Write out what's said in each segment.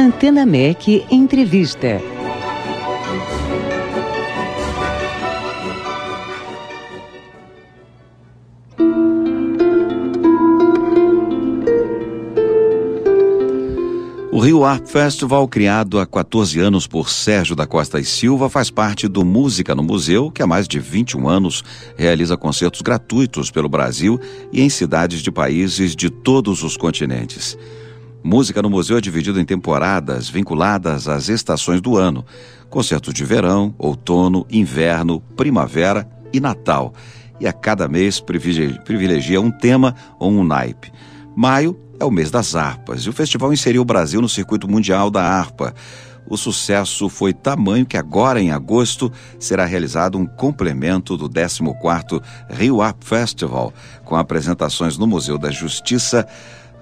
Antena MEC Entrevista. O Rio Art Festival, criado há 14 anos por Sérgio da Costa e Silva, faz parte do Música no Museu, que há mais de 21 anos realiza concertos gratuitos pelo Brasil e em cidades de países de todos os continentes. Música no Museu é dividido em temporadas vinculadas às estações do ano: concertos de verão, outono, inverno, primavera e Natal. E a cada mês privilegia um tema ou um naipe. Maio é o mês das harpas e o festival inseriu o Brasil no circuito mundial da harpa. O sucesso foi tamanho que agora, em agosto, será realizado um complemento do 14º Rio Harp Festival, com apresentações no Museu da Justiça,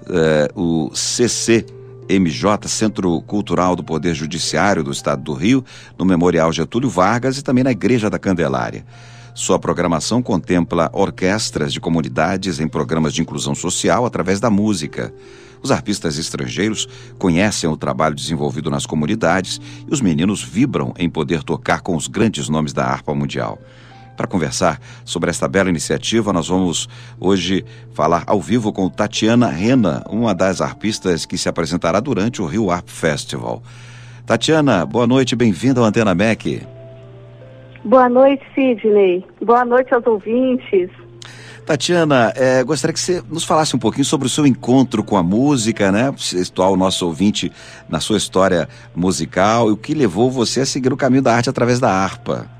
eh, o CCMJ, Centro Cultural do Poder Judiciário do Estado do Rio, no Memorial Getúlio Vargas e também na Igreja da Candelária. Sua programação contempla orquestras de comunidades em programas de inclusão social através da música. Os arpistas estrangeiros conhecem o trabalho desenvolvido nas comunidades e os meninos vibram em poder tocar com os grandes nomes da harpa mundial. Para conversar sobre esta bela iniciativa, nós vamos hoje falar ao vivo com Tatiana Rena, uma das arpistas que se apresentará durante o Rio Harp Festival. Tatiana, boa noite, bem-vinda ao Antena MEC. Boa noite, Sidney. Boa noite aos ouvintes. Tatiana, é, gostaria que você nos falasse um pouquinho sobre o seu encontro com a música, né? Situar o nosso ouvinte na sua história musical e o que levou você a seguir o caminho da arte através da harpa.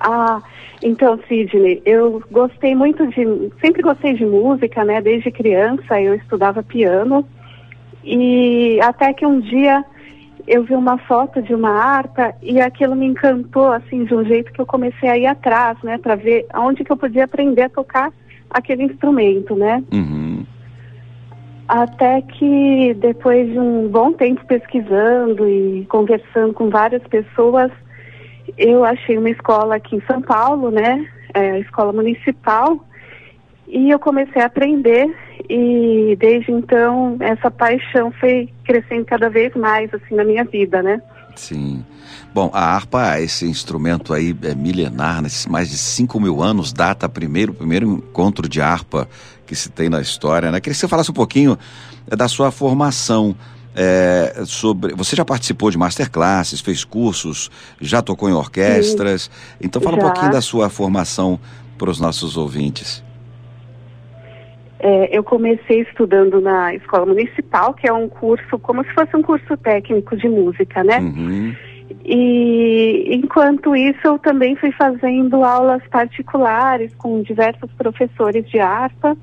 Ah, então, Sidney, eu gostei muito de. Sempre gostei de música, né? Desde criança eu estudava piano. E até que um dia eu vi uma foto de uma harpa e aquilo me encantou assim de um jeito que eu comecei a ir atrás, né, para ver aonde que eu podia aprender a tocar aquele instrumento, né? Uhum. Até que depois de um bom tempo pesquisando e conversando com várias pessoas, eu achei uma escola aqui em São Paulo, né? É, escola municipal, e eu comecei a aprender e desde então essa paixão foi crescendo cada vez mais assim na minha vida, né? Sim. Bom, a harpa, esse instrumento aí é milenar, nesses mais de 5 mil anos, data primeiro, primeiro encontro de harpa que se tem na história, né? Queria que você falasse um pouquinho é, da sua formação. É, sobre você já participou de masterclasses, fez cursos, já tocou em orquestras. Sim, então fala já. um pouquinho da sua formação para os nossos ouvintes. É, eu comecei estudando na escola municipal, que é um curso, como se fosse um curso técnico de música, né? Uhum. E enquanto isso, eu também fui fazendo aulas particulares com diversos professores de harpa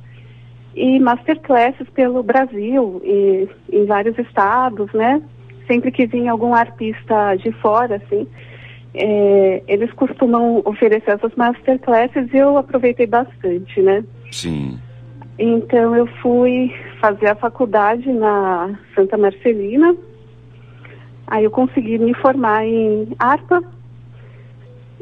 e masterclasses pelo Brasil e em vários estados, né? Sempre que vinha algum artista de fora, assim, é, eles costumam oferecer essas masterclasses e eu aproveitei bastante, né? Sim. Então eu fui fazer a faculdade na Santa Marcelina. Aí eu consegui me formar em harpa.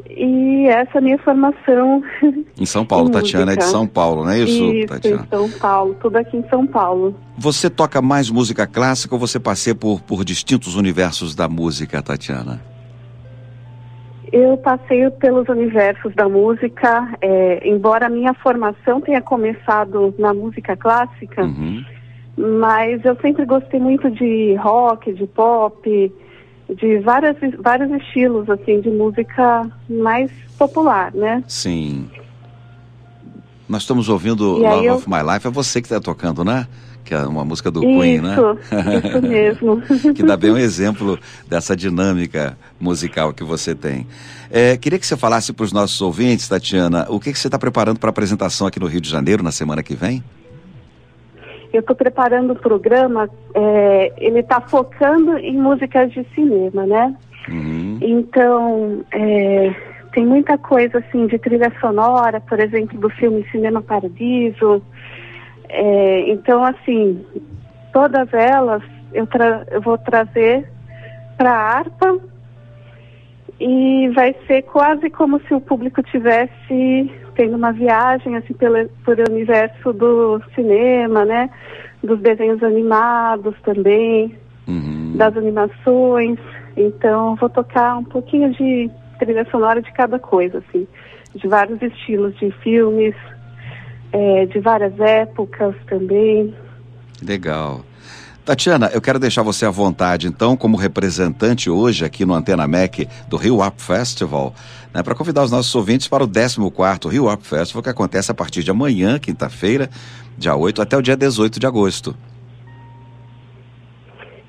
E essa é a minha formação. Em São Paulo, Tatiana é de São Paulo, não é isso, isso Tatiana? Em São Paulo, tudo aqui em São Paulo. Você toca mais música clássica ou você passeia por, por distintos universos da música, Tatiana? Eu passei pelos universos da música, é, embora a minha formação tenha começado na música clássica, uhum. mas eu sempre gostei muito de rock, de pop, de várias, vários estilos assim de música mais popular, né? Sim. Nós estamos ouvindo e Love eu... of My Life, é você que está tocando, né? que é uma música do isso, Queen, né? Isso mesmo. que dá bem um exemplo dessa dinâmica musical que você tem. É, queria que você falasse para os nossos ouvintes, Tatiana, o que, que você está preparando para a apresentação aqui no Rio de Janeiro na semana que vem? Eu estou preparando o programa, é, ele está focando em músicas de cinema, né? Uhum. Então, é, tem muita coisa assim de trilha sonora, por exemplo, do filme Cinema Paradiso, é, então, assim, todas elas eu, eu vou trazer para a harpa e vai ser quase como se o público tivesse tendo uma viagem assim pelo, pelo universo do cinema, né? Dos desenhos animados também. Uhum. das animações. Então, vou tocar um pouquinho de trilha sonora de cada coisa, assim, de vários estilos de filmes, é, de várias épocas também. Legal. Tatiana, eu quero deixar você à vontade, então, como representante hoje aqui no Antena MEC do Rio Up Festival, né, para convidar os nossos ouvintes para o 14º Rio Up Festival, que acontece a partir de amanhã, quinta-feira, dia 8, até o dia 18 de agosto.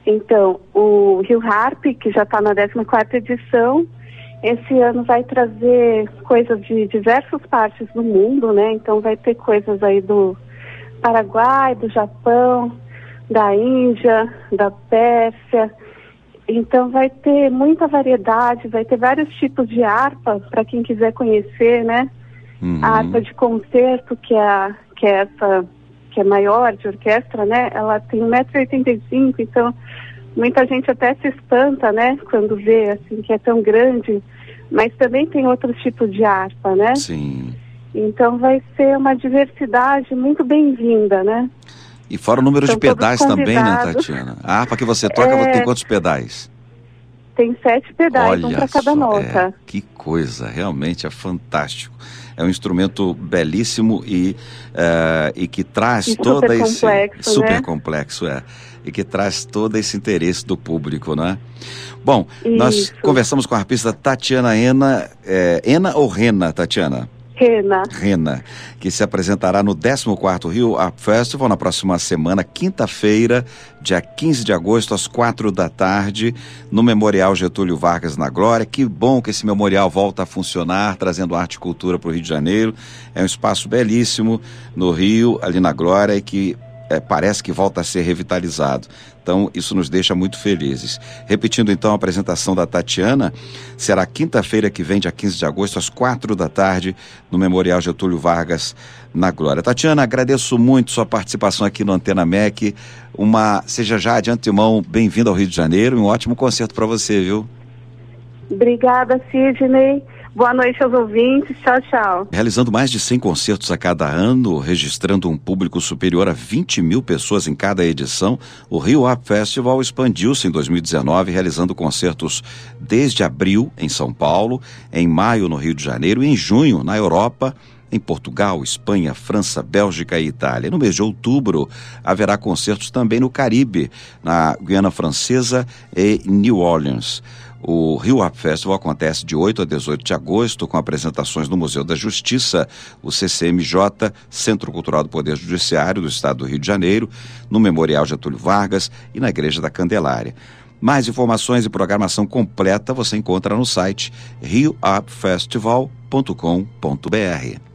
Então, o Rio Harp, que já está na 14ª edição, esse ano vai trazer coisas de diversas partes do mundo, né? Então vai ter coisas aí do Paraguai, do Japão, da Índia, da Pérsia. Então vai ter muita variedade, vai ter vários tipos de harpa para quem quiser conhecer, né? Uhum. A harpa de concerto, que é, a, que é essa que é maior de orquestra, né? Ela tem 1,85m, então muita gente até se espanta, né? Quando vê assim que é tão grande, mas também tem outros tipos de harpa, né? Sim. Então vai ser uma diversidade muito bem-vinda, né? E fora o número de pedais também, né, Tatiana? A harpa que você toca é... tem quantos pedais? Tem sete pedais, Olha um para cada só, nota. É, que coisa, realmente é fantástico. É um instrumento belíssimo e, uh, e que traz e todo super esse. Complexo, super né? complexo, é. E que traz todo esse interesse do público, né? Bom, Isso. nós conversamos com a arpista Tatiana Ena. É, Ena ou Rena, Tatiana? Rena. Rena, que se apresentará no 14º Rio Art Festival na próxima semana, quinta-feira, dia 15 de agosto, às quatro da tarde, no Memorial Getúlio Vargas na Glória. Que bom que esse memorial volta a funcionar, trazendo arte e cultura para o Rio de Janeiro. É um espaço belíssimo no Rio, ali na Glória, e que é, parece que volta a ser revitalizado. Então, isso nos deixa muito felizes. Repetindo então a apresentação da Tatiana, será quinta-feira que vem, dia 15 de agosto, às quatro da tarde, no Memorial Getúlio Vargas, na Glória. Tatiana, agradeço muito sua participação aqui no Antena MEC. Uma, seja já de antemão bem-vinda ao Rio de Janeiro e um ótimo concerto para você, viu? Obrigada, Sidney. Boa noite aos ouvintes. Tchau, tchau. Realizando mais de 100 concertos a cada ano, registrando um público superior a 20 mil pessoas em cada edição, o Rio Up Festival expandiu-se em 2019, realizando concertos desde abril em São Paulo, em maio no Rio de Janeiro e em junho na Europa em Portugal, Espanha, França, Bélgica e Itália. No mês de outubro, haverá concertos também no Caribe, na Guiana Francesa e New Orleans. O Rio Up Festival acontece de 8 a 18 de agosto, com apresentações no Museu da Justiça, o CCMJ, Centro Cultural do Poder Judiciário do Estado do Rio de Janeiro, no Memorial Getúlio Vargas e na Igreja da Candelária. Mais informações e programação completa você encontra no site rioupfestival.com.br.